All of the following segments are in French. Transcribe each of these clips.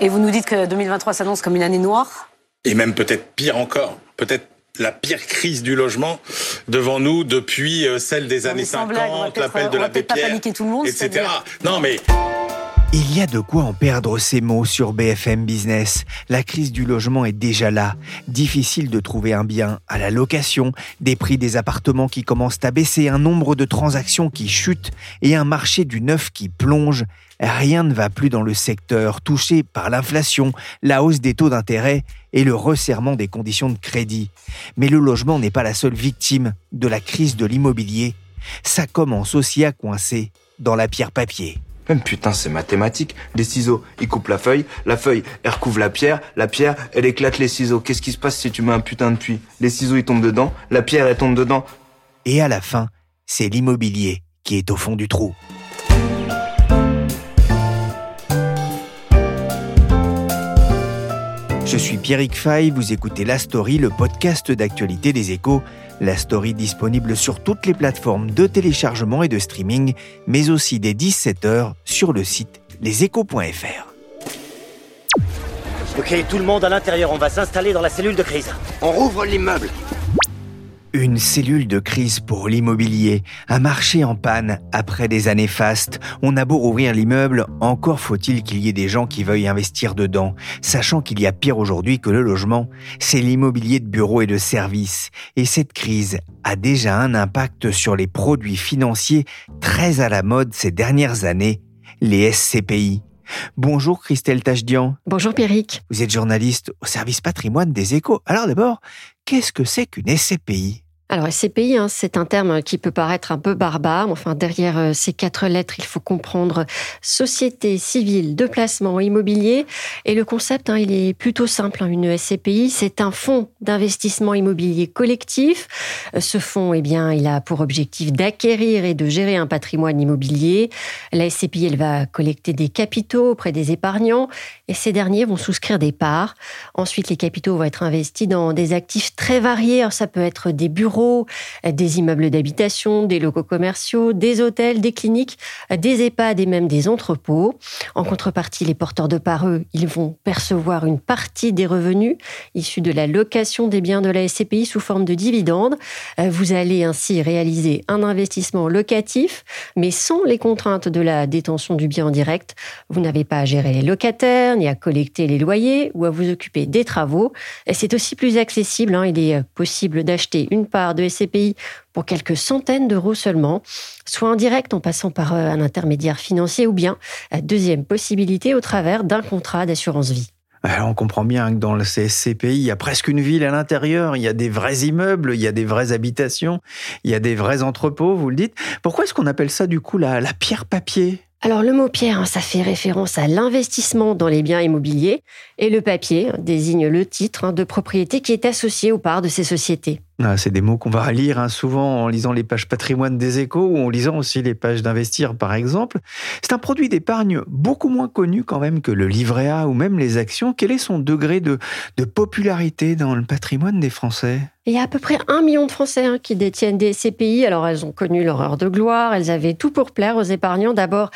Et vous nous dites que 2023 s'annonce comme une année noire Et même peut-être pire encore, peut-être la pire crise du logement devant nous depuis euh, celle des Non, années mais sans 50, blague, on va peut-être- l'appel de la Pierre, paniquer tout le monde, etc. Non mais Il y a de quoi en perdre ces mots sur BFM Business. La crise du logement est déjà là. Difficile de trouver un bien à la location, des prix des appartements qui commencent à baisser, un nombre de transactions qui chutent et un marché du neuf qui plonge. Rien ne va plus dans le secteur, touché par l'inflation, la hausse des taux d'intérêt et le resserrement des conditions de crédit. Mais le logement n'est pas la seule victime de la crise de l'immobilier. Ça commence aussi à coincer dans la pierre papier. Même putain, c'est mathématique. Les ciseaux, ils coupent la feuille, la feuille, elle recouvre la pierre, la pierre, elle éclate les ciseaux. Qu'est-ce qui se passe si tu mets un putain de puits? Les ciseaux, ils tombent dedans, la pierre, elle tombe dedans. Et à la fin, c'est l'immobilier qui est au fond du trou. Je suis Pierrick Fay, vous écoutez La Story, le podcast d'actualité des échos. La Story disponible sur toutes les plateformes de téléchargement et de streaming, mais aussi dès 17h sur le site leséchos.fr. Ok, tout le monde à l'intérieur, on va s'installer dans la cellule de crise. On rouvre l'immeuble. Une cellule de crise pour l'immobilier, un marché en panne après des années fastes. On a beau rouvrir l'immeuble, encore faut-il qu'il y ait des gens qui veuillent investir dedans, sachant qu'il y a pire aujourd'hui que le logement, c'est l'immobilier de bureaux et de services. Et cette crise a déjà un impact sur les produits financiers très à la mode ces dernières années, les SCPI. Bonjour Christelle Tachdian, Bonjour Pierrick. vous êtes journaliste au service patrimoine des échos. Alors d'abord, qu'est-ce que c'est qu'une SCPI Alors SCPI, hein, c'est un terme qui peut paraître un peu barbare. Enfin, derrière euh, ces quatre lettres, il faut comprendre Société civile de placement immobilier. Et le concept, hein, il est plutôt simple. hein. Une SCPI, c'est un fonds d'investissement immobilier collectif. Euh, Ce fonds, eh bien, il a pour objectif d'acquérir et de gérer un patrimoine immobilier. La SCPI, elle va collecter des capitaux auprès des épargnants et ces derniers vont souscrire des parts. Ensuite, les capitaux vont être investis dans des actifs très variés. Alors, ça peut être des bureaux, des immeubles d'habitation, des locaux commerciaux, des hôtels, des cliniques, des EHPAD et même des entrepôts. En contrepartie, les porteurs de parts, eux, ils vont percevoir une partie des revenus issus de la location des biens de la SCPI sous forme de dividendes. Euh, Vous allez ainsi réaliser un investissement locatif, mais sans les contraintes de la détention du bien en direct. Vous n'avez pas à gérer les locataires, ni à collecter les loyers ou à vous occuper des travaux. C'est aussi plus accessible. hein. Il est euh, possible d'acheter une part de SCPI pour quelques centaines d'euros seulement, soit en direct en passant par euh, un intermédiaire financier ou bien, deuxième possibilité, au travers d'un contrat d'assurance vie. Alors, on comprend bien que dans le CSCPI, il y a presque une ville à l'intérieur, il y a des vrais immeubles, il y a des vraies habitations, il y a des vrais entrepôts, vous le dites. Pourquoi est-ce qu'on appelle ça du coup la, la pierre papier? Alors le mot pierre, hein, ça fait référence à l'investissement dans les biens immobiliers et le papier désigne le titre hein, de propriété qui est associé aux parts de ces sociétés. Ah, C'est des mots qu'on va lire hein, souvent en lisant les pages patrimoine des échos ou en lisant aussi les pages d'investir par exemple. C'est un produit d'épargne beaucoup moins connu quand même que le livret A ou même les actions. Quel est son degré de, popularité dans le patrimoine des Français? Il y a à peu près un million de Français hein, qui détiennent des SCPI. Alors elles ont connu leur heure de gloire, elles avaient tout pour plaire aux épargnants. D'abord,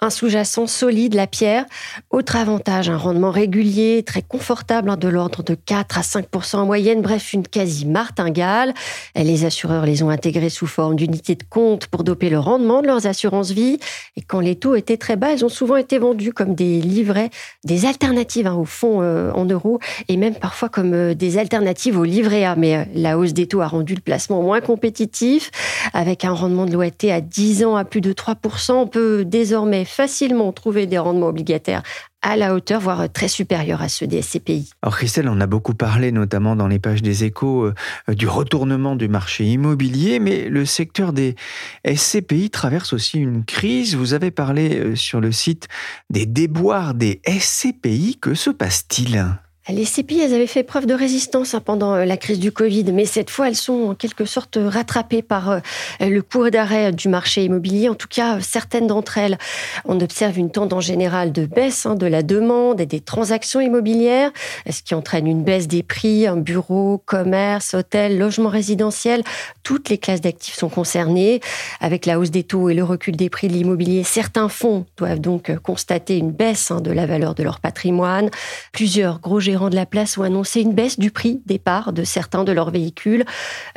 un sous-jacent solide, la pierre. Autre avantage, un rendement régulier, très confortable, hein, de l'ordre de 4 à 5 en moyenne. Bref, une quasi-martingale. Et Les assureurs les ont intégrés sous forme d'unités de compte pour doper le rendement de leurs assurances vie. Et quand les taux étaient très bas, elles ont souvent été vendues comme des livrets, des alternatives hein, au fonds euh, en euros et même parfois comme euh, des alternatives au livret A. Mais euh, la hausse des taux a rendu le placement moins compétitif. Avec un rendement de l'OAT à 10 ans à plus de 3%, on peut désormais facilement trouver des rendements obligataires à la hauteur, voire très supérieurs à ceux des SCPI. Alors Christelle, on a beaucoup parlé, notamment dans les pages des échos, euh, du retournement du marché immobilier, mais le secteur des SCPI traverse aussi une crise. Vous avez parlé euh, sur le site des déboires des SCPI. Que se passe-t-il? Les CPI, elles avaient fait preuve de résistance hein, pendant euh, la crise du Covid, mais cette fois, elles sont en quelque sorte rattrapées par euh, le cours d'arrêt du marché immobilier. En tout cas, certaines d'entre elles, on observe une tendance générale de baisse hein, de la demande et des transactions immobilières, ce qui entraîne une baisse des prix, un bureau, commerce, hôtel, logement résidentiel. Toutes les classes d'actifs sont concernées. Avec la hausse des taux et le recul des prix de l'immobilier, certains fonds doivent donc constater une baisse hein, de la valeur de leur patrimoine. Plusieurs gros gérants de la place ont annoncé une baisse du prix des parts de certains de leurs véhicules,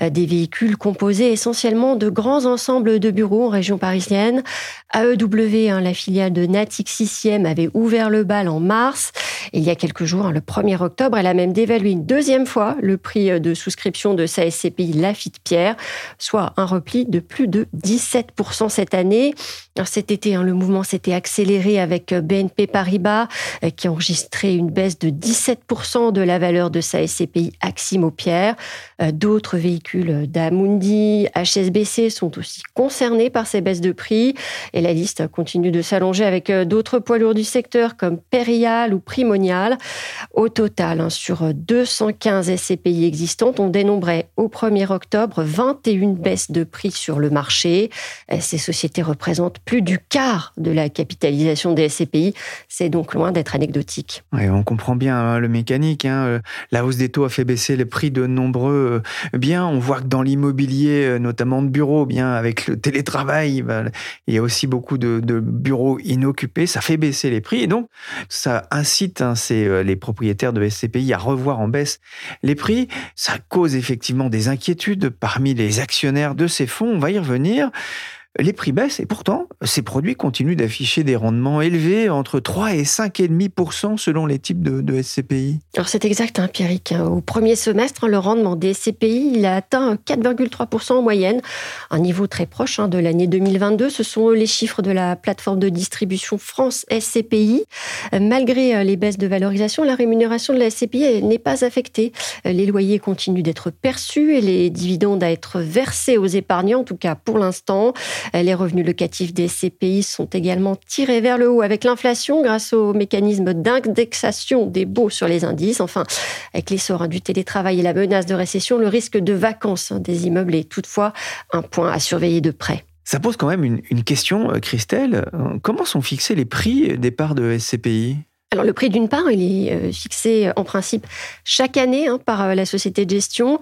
euh, des véhicules composés essentiellement de grands ensembles de bureaux en région parisienne. AEW, la filiale de Natix 6e, avait ouvert le bal en mars. il y a quelques jours, hein, le 1er octobre, elle a même dévalué une deuxième fois le prix euh, de souscription de sa SCPI Lafitte Pierre, soit un repli de plus de 17% cette année. cet été, hein, le mouvement s'était accéléré avec euh, BNP Paribas, qui a enregistré une baisse de 17% de la valeur de sa SCPI Aximo Pierre. Euh, d'autres véhicules d'Amundi, HSBC sont aussi concernés par ces baisses de prix. Et la liste continue de s'allonger avec euh, d'autres poids lourds du secteur comme Perial ou Primonial. Au total, hein, sur 215 SCPI existantes, on dénombrait au 1er octobre 21 baisses de prix sur le marché. Euh, ces sociétés représentent plus du quart de la capitalisation des SCPI. C'est donc loin d'être anecdotique. on comprend bien hein, le Hein. Euh, la hausse des taux a fait baisser les prix de nombreux euh, biens. On voit que dans l'immobilier, euh, notamment de bureaux, bien avec le télétravail, bah, il y a aussi beaucoup de, bureaux inoccupés. Ça fait baisser les prix et donc ça incite hein, les propriétaires de SCPI à revoir en baisse les prix. Ça cause effectivement des inquiétudes parmi les actionnaires de ces fonds. On va y revenir les prix baissent et pourtant, ces produits continuent d'afficher des rendements élevés entre 3 et 5,5% selon les types de, SCPI. Alors c'est exact, hein. Au premier semestre, le rendement des SCPI il a atteint 4,3% en moyenne, un niveau très proche hein, de l'année 2022. Ce sont les chiffres de la plateforme de distribution France SCPI. Malgré euh, les baisses de valorisation, la rémunération de la SCPI n'est pas affectée. Euh, les loyers continuent d'être perçus et les dividendes à être versés aux épargnants, en tout cas pour l'instant. Les revenus locatifs des CPI sont également tirés vers le haut avec l'inflation grâce au mécanisme d'indexation des baux sur les indices. Enfin, avec l'essor hein, du télétravail et la menace de récession, le risque de vacances hein, des immeubles est toutefois un point à surveiller de près. Ça pose quand même une, une question, euh, Christelle. Euh, comment sont fixés les prix des parts de SCPI alors le prix d'une part, il est euh, fixé euh, en principe chaque année hein, par euh, la société de gestion.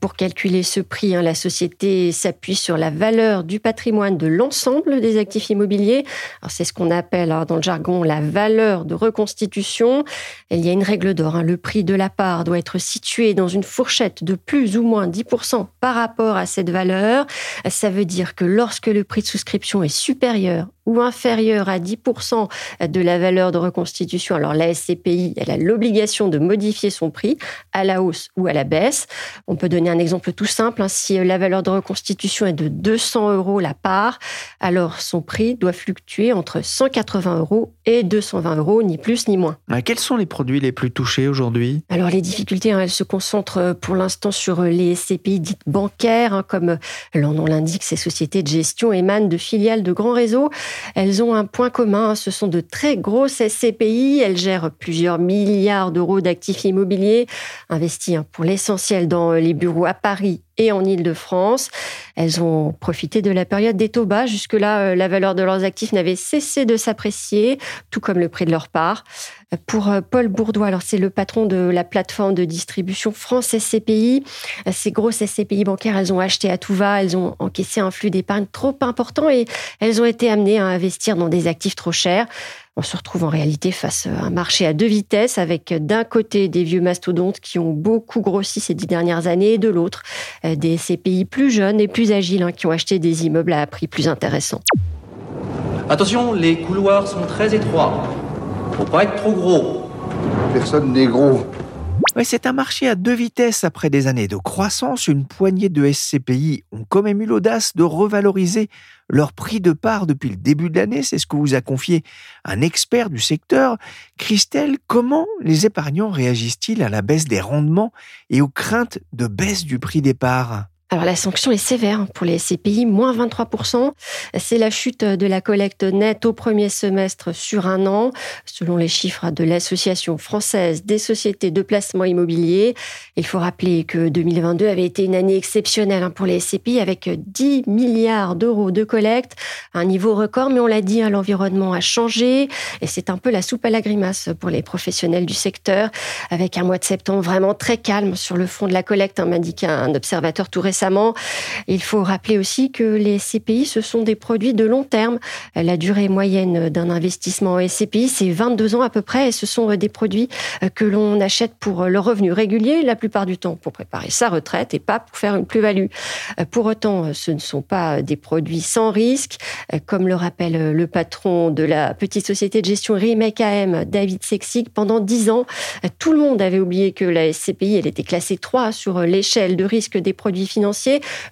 Pour calculer ce prix, hein, la société s'appuie sur la valeur du patrimoine de l'ensemble des actifs immobiliers. c'est ce qu'on appelle hein, dans le jargon la valeur de reconstitution. Il y a une règle d'or. Le prix de la part doit être situé dans une fourchette de plus ou moins 10% par rapport à cette valeur. Ça veut dire que lorsque le prix de souscription est supérieur ou inférieur à 10% de la valeur de reconstitution, alors la SCPI, elle a l'obligation de modifier son prix à la hausse ou à la baisse. On peut donner un exemple tout simple. Hein. Si la valeur de reconstitution est de 200 euros la part, alors son prix doit fluctuer entre 180 euros et 220 euros, ni plus ni moins. Ah, quels sont les produits les plus touchés aujourd'hui? Alors les difficultés, hein, elles se concentrent euh, pour l'instant sur euh, les SCPI dites bancaires, hein, comme euh, leur nom l'indique, ces sociétés de gestion émanent de filiales de grands réseaux. Elles ont un point commun, ce sont de très grosses SCPI. Elles gèrent plusieurs milliards d'euros d'actifs immobiliers investis hein, pour l'essentiel dans les bureaux à Paris et en Ile-de-France. Elles ont profité de la période des taux bas. Jusque-là, euh, la valeur de leurs actifs n'avait cessé de s'apprécier, tout comme le prix de leur part. Pour euh, Paul Bourdois, alors c'est le patron de la plateforme de distribution France SCPI. Ces grosses SCPI bancaires, elles ont acheté à tout va, elles ont encaissé un flux d'épargne trop important et elles ont été amenées à investir dans des actifs trop chers. On se retrouve en réalité face à un marché à deux vitesses avec d'un côté des vieux mastodontes qui ont beaucoup grossi ces dix dernières années et de l'autre euh, des SCPI plus jeunes et plus agiles hein, qui ont acheté des immeubles à un prix plus intéressant. Attention, les couloirs sont très étroits. Faut pas être trop gros. Personne n'est gros. C'est un marché à deux vitesses. Après des années de croissance, une poignée de SCPI ont quand même eu l'audace de revaloriser leur prix de part depuis le début de l'année. C'est ce que vous a confié un expert du secteur. Christelle, comment les épargnants réagissent-ils à la baisse des rendements et aux craintes de baisse du prix des parts? Alors la sanction est sévère pour les SCPI, moins 23%. C'est la chute de la collecte nette au premier semestre sur un an, selon les chiffres de l'Association française des sociétés de placement immobilier. Il faut rappeler que 2022 avait été une année exceptionnelle hein, pour les SCPI avec 10 milliards d'euros de collecte, un niveau record, mais on l'a dit, hein, l'environnement a changé et c'est un peu la soupe à la grimace pour les professionnels du secteur, avec un mois de septembre vraiment très calme sur le front de la collecte, hein, m'indique un observateur tout récent Il faut rappeler aussi que les SCPI, ce sont des produits de long terme. La durée moyenne d'un investissement en SCPI, c'est 22 ans à peu près, et ce sont des produits que l'on achète pour le revenu régulier, la plupart du temps pour préparer sa retraite et pas pour faire une plus-value. Pour autant, ce ne sont pas des produits sans risque, comme le rappelle le patron de la petite société de gestion Remake AM, David Sexig. Pendant 10 ans, tout le monde avait oublié que la SCPI, elle était classée 3 sur l'échelle de risque des produits financiers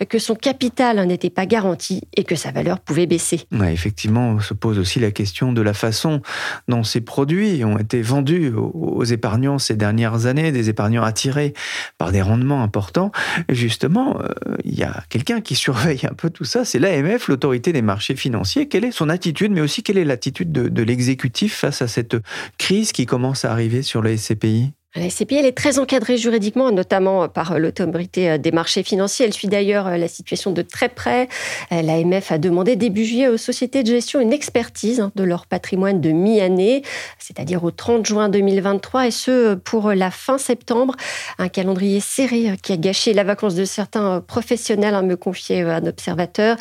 que son capital n'était pas garanti et que sa valeur pouvait baisser. effectivement, se pose aussi la question de la façon dont ces produits ont été vendus aux épargnants ces dernières années, des épargnants attirés par des rendements importants. Justement, euh, il y a quelqu'un qui surveille un peu tout ça, c'est l'AMF, l'autorité des marchés financiers. Quelle est son attitude, mais aussi quelle est l'attitude de, de l'exécutif face à cette crise qui commence à arriver sur les SCPI la SCPI, elle est très encadrée juridiquement, notamment par l'autorité euh, des marchés financiers. Elle suit d'ailleurs euh, la situation de très près. Euh, L'AMF a demandé début juillet aux sociétés de gestion une expertise hein, de leur patrimoine de mi-année, c'est-à-dire au 30 juin 2023, et ce pour la fin septembre. Un calendrier serré qui a gâché la vacance de certains professionnels, hein, me confiait un observateur.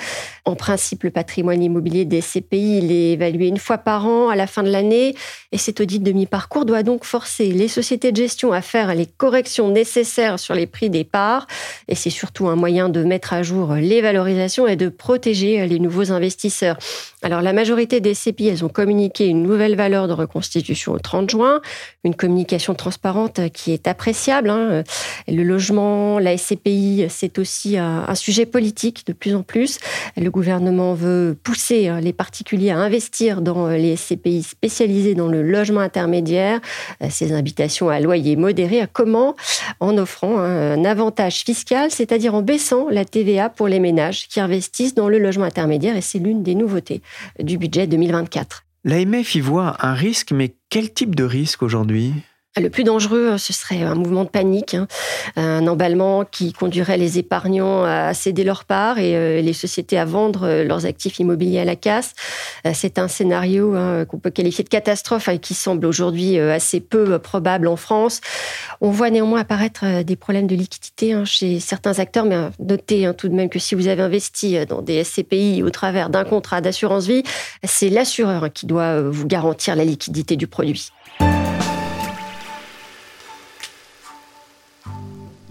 En principe, le patrimoine immobilier des SCPI, il est évalué une fois par an à la fin de l'année, et cet audit de mi-parcours doit donc forcer les sociétés de gestion à faire les corrections nécessaires sur les prix des parts. Et c'est surtout un moyen de mettre à jour les valorisations et de protéger les nouveaux investisseurs. Alors la majorité des CPI, elles ont communiqué une nouvelle valeur de reconstitution au 30 juin, une communication transparente qui est appréciable. Hein. Le logement, la SCPI, c'est aussi un, sujet politique de plus en plus. Le gouvernement veut pousser hein, les particuliers à investir dans les SCPI spécialisées dans le logement intermédiaire. Ces invitations à loyer modéré. Comment En offrant un avantage fiscal, c'est-à-dire en baissant la TVA pour les ménages qui investissent dans le logement intermédiaire. Et c'est l'une des nouveautés du budget 2024. L'AMF y voit un risque, mais quel type de risque aujourd'hui? Le plus dangereux, euh, ce serait un mouvement de panique, hein. un emballement qui conduirait les épargnants à céder leur part et euh, les sociétés à vendre euh, leurs actifs immobiliers à la casse. C'est un scénario hein, qu'on peut qualifier de catastrophe et qui semble aujourd'hui assez peu probable en France. On voit néanmoins apparaître des problèmes de liquidité hein, chez certains acteurs, mais notez tout de même que si vous avez investi dans des SCPI au travers d'un contrat d'assurance vie, c'est l'assureur qui doit vous garantir la liquidité du produit.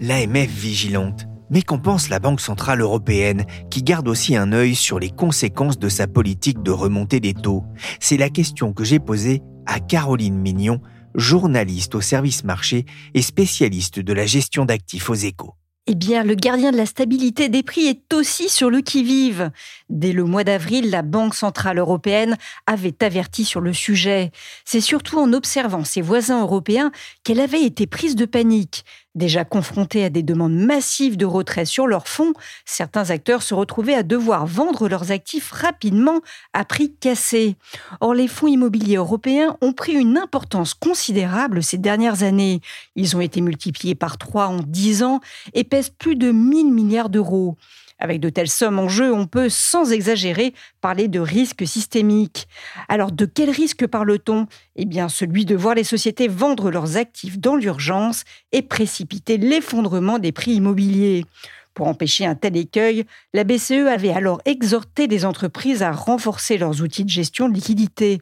l'AMF vigilante. Mais qu'en pense la Banque Centrale Européenne, qui garde aussi un œil sur les conséquences de sa politique de remontée des taux? C'est la question que j'ai posée à Caroline Mignon, journaliste au service marché et spécialiste de la gestion d'actifs aux échos. Eh bien, le gardien de la stabilité des prix est aussi sur le qui-vive. Dès le mois d'avril, la Banque centrale européenne avait averti sur le sujet. C'est surtout en observant ses voisins européens qu'elle avait été prise de panique. Déjà confrontés à des demandes massives de retrait sur leurs fonds, certains acteurs se retrouvaient à devoir vendre leurs actifs rapidement à prix cassé. Or, les fonds immobiliers européens ont pris une importance considérable ces dernières années. Ils ont été multipliés par trois en dix ans et pèsent plus de 1000 milliards d'euros. Avec de telles sommes en jeu, on peut, sans exagérer, parler de risque systémique. Alors, de quel risque parle-t-on? Eh bien, celui de voir les sociétés vendre leurs actifs dans l'urgence et précipiter l'effondrement des prix immobiliers. Pour empêcher un tel écueil, la BCE avait alors exhorté les entreprises à renforcer leurs outils de gestion de liquidité,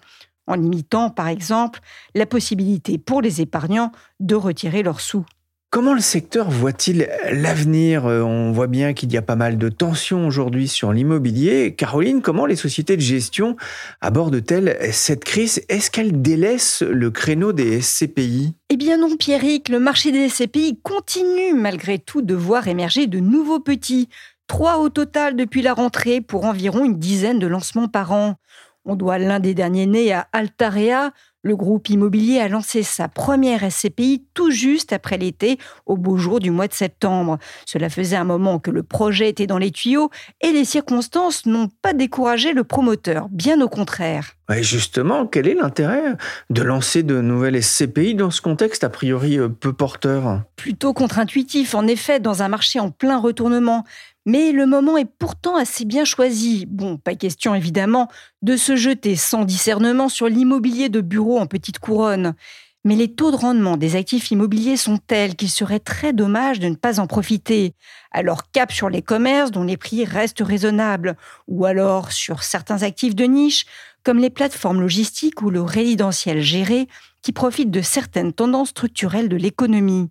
en limitant, par exemple, la possibilité pour les épargnants de retirer leurs sous. Comment le secteur voit-il l'avenir? Euh, On voit bien qu'il y a pas mal de tensions aujourd'hui sur l'immobilier. Caroline, comment les sociétés de gestion abordent-elles cette crise? Est-ce qu'elles délaissent le créneau des SCPI Eh bien non, Pierrick, le marché des SCPI continue malgré tout de voir émerger de nouveaux petits. Trois au total depuis la rentrée pour environ une dizaine de lancements par an. On doit l'un des derniers nés à Altarea, le groupe immobilier a lancé sa première SCPI tout juste après l'été, au beau jour du mois de septembre. Cela faisait un moment que le projet était dans les tuyaux et les circonstances n'ont pas découragé le promoteur, bien au contraire. Et justement, quel est l'intérêt de lancer de nouvelles SCPI dans ce contexte a priori euh, peu porteur? Plutôt contre-intuitif, en effet, dans un marché en plein retournement. Mais le moment est pourtant assez bien choisi. Bon, pas question évidemment de se jeter sans discernement sur l'immobilier de bureau en petite couronne. Mais les taux de rendement des actifs immobiliers sont tels qu'il serait très dommage de ne pas en profiter. Alors cap sur les commerces dont les prix restent raisonnables, ou alors sur certains actifs de niche, comme les plateformes logistiques ou le résidentiel géré, qui profitent de certaines tendances structurelles de l'économie.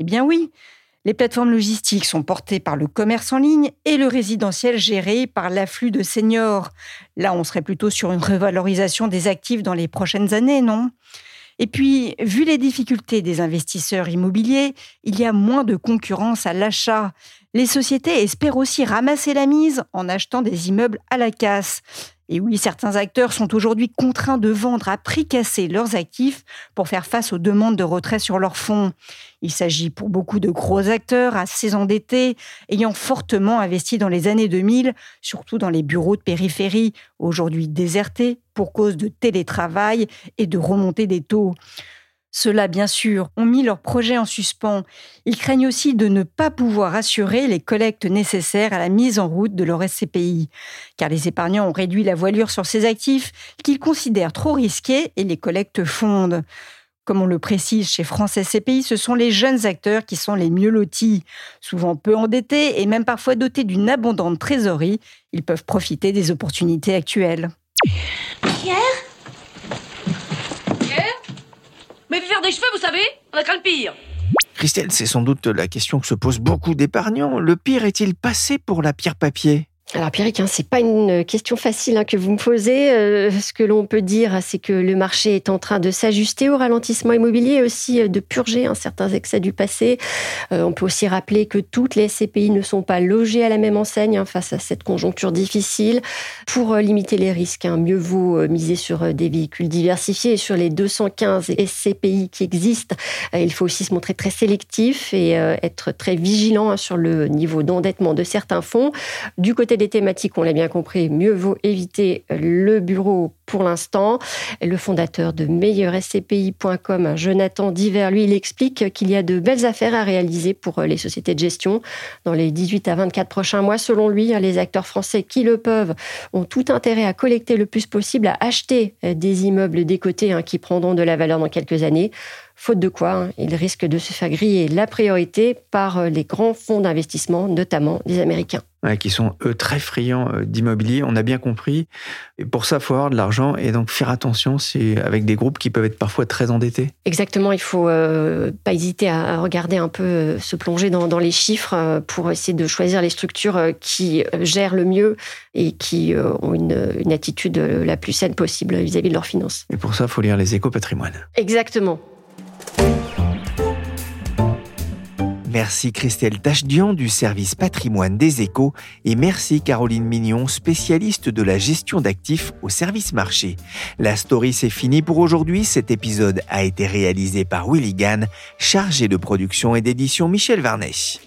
Eh bien oui, les plateformes logistiques sont portées par le commerce en ligne et le résidentiel géré par l'afflux de seniors. Là, on serait plutôt sur une revalorisation des actifs dans les prochaines années, non? Et puis, vu les difficultés des investisseurs immobiliers, il y a moins de concurrence à l'achat. Les sociétés espèrent aussi ramasser la mise en achetant des immeubles à la casse. Et oui, certains acteurs sont aujourd'hui contraints de vendre à prix cassé leurs actifs pour faire face aux demandes de retrait sur leurs fonds. Il s'agit pour beaucoup de gros acteurs assez endettés, ayant fortement investi dans les années 2000, surtout dans les bureaux de périphérie, aujourd'hui désertés pour cause de télétravail et de remontée des taux. Ceux-là, bien sûr, ont mis leur projet en suspens. Ils craignent aussi de ne pas pouvoir assurer les collectes nécessaires à la mise en route de leur SCPI, car les épargnants ont réduit la voilure sur ces actifs qu'ils considèrent trop risqués et les collectes fondent. Comme on le précise chez France SCPI, ce sont les jeunes acteurs qui sont les mieux lotis. Souvent peu endettés et même parfois dotés d'une abondante trésorerie, ils peuvent profiter des opportunités actuelles. Mais faire des cheveux, vous savez, on a craint le pire. Christelle, c'est sans doute la question que se posent beaucoup d'épargnants. Le pire est-il passé pour la pierre papier? Alors Pierrick, hein, c'est pas une question facile hein, que vous me posez. Euh, ce que l'on peut dire, c'est que le marché est en train de s'ajuster au ralentissement immobilier aussi euh, de purger hein, certains excès du passé. Euh, on peut aussi rappeler que toutes les SCPI ne sont pas logées à la même enseigne face à cette conjoncture difficile. Pour limiter les risques, mieux vaut miser sur des véhicules diversifiés et sur les 215 SCPI qui existent. il faut aussi se montrer très sélectif et être très vigilant sur le niveau d'endettement de certains fonds. Du côté des thématiques, on l'a bien compris, mieux vaut éviter le bureau pour l'instant. Le fondateur de meilleurscpi.com, Jonathan Diver, lui, il explique qu'il y a de belles affaires à réaliser pour les sociétés de gestion dans les 18 à 24 prochains mois. Selon lui, les acteurs français qui le peuvent ont tout intérêt à collecter le plus possible, à acheter des immeubles décotés hein, qui prendront de la valeur dans quelques années faute de quoi hein, il risque de se faire griller la priorité par euh, les grands fonds d'investissement, notamment les Américains. Qui sont eux très friands euh, d'immobilier, on a bien compris. Et pour ça, il faut avoir de l'argent et donc faire attention c'est avec des groupes qui peuvent être parfois très endettés. Exactement, il ne faut euh, pas hésiter à regarder un peu, se plonger dans, les chiffres pour essayer de choisir les structures qui gèrent le mieux et qui ont une, une attitude la plus saine possible vis-à-vis de leurs finances. Et pour ça, il faut lire les échos patrimoine. Exactement. Merci Christelle Tachdian du service patrimoine des échos et merci Caroline Mignon, spécialiste de la gestion d'actifs au service marché. La story c'est fini pour aujourd'hui. Cet épisode a été réalisé par Willy Gann, chargé de production et d'édition Michel Varnèche.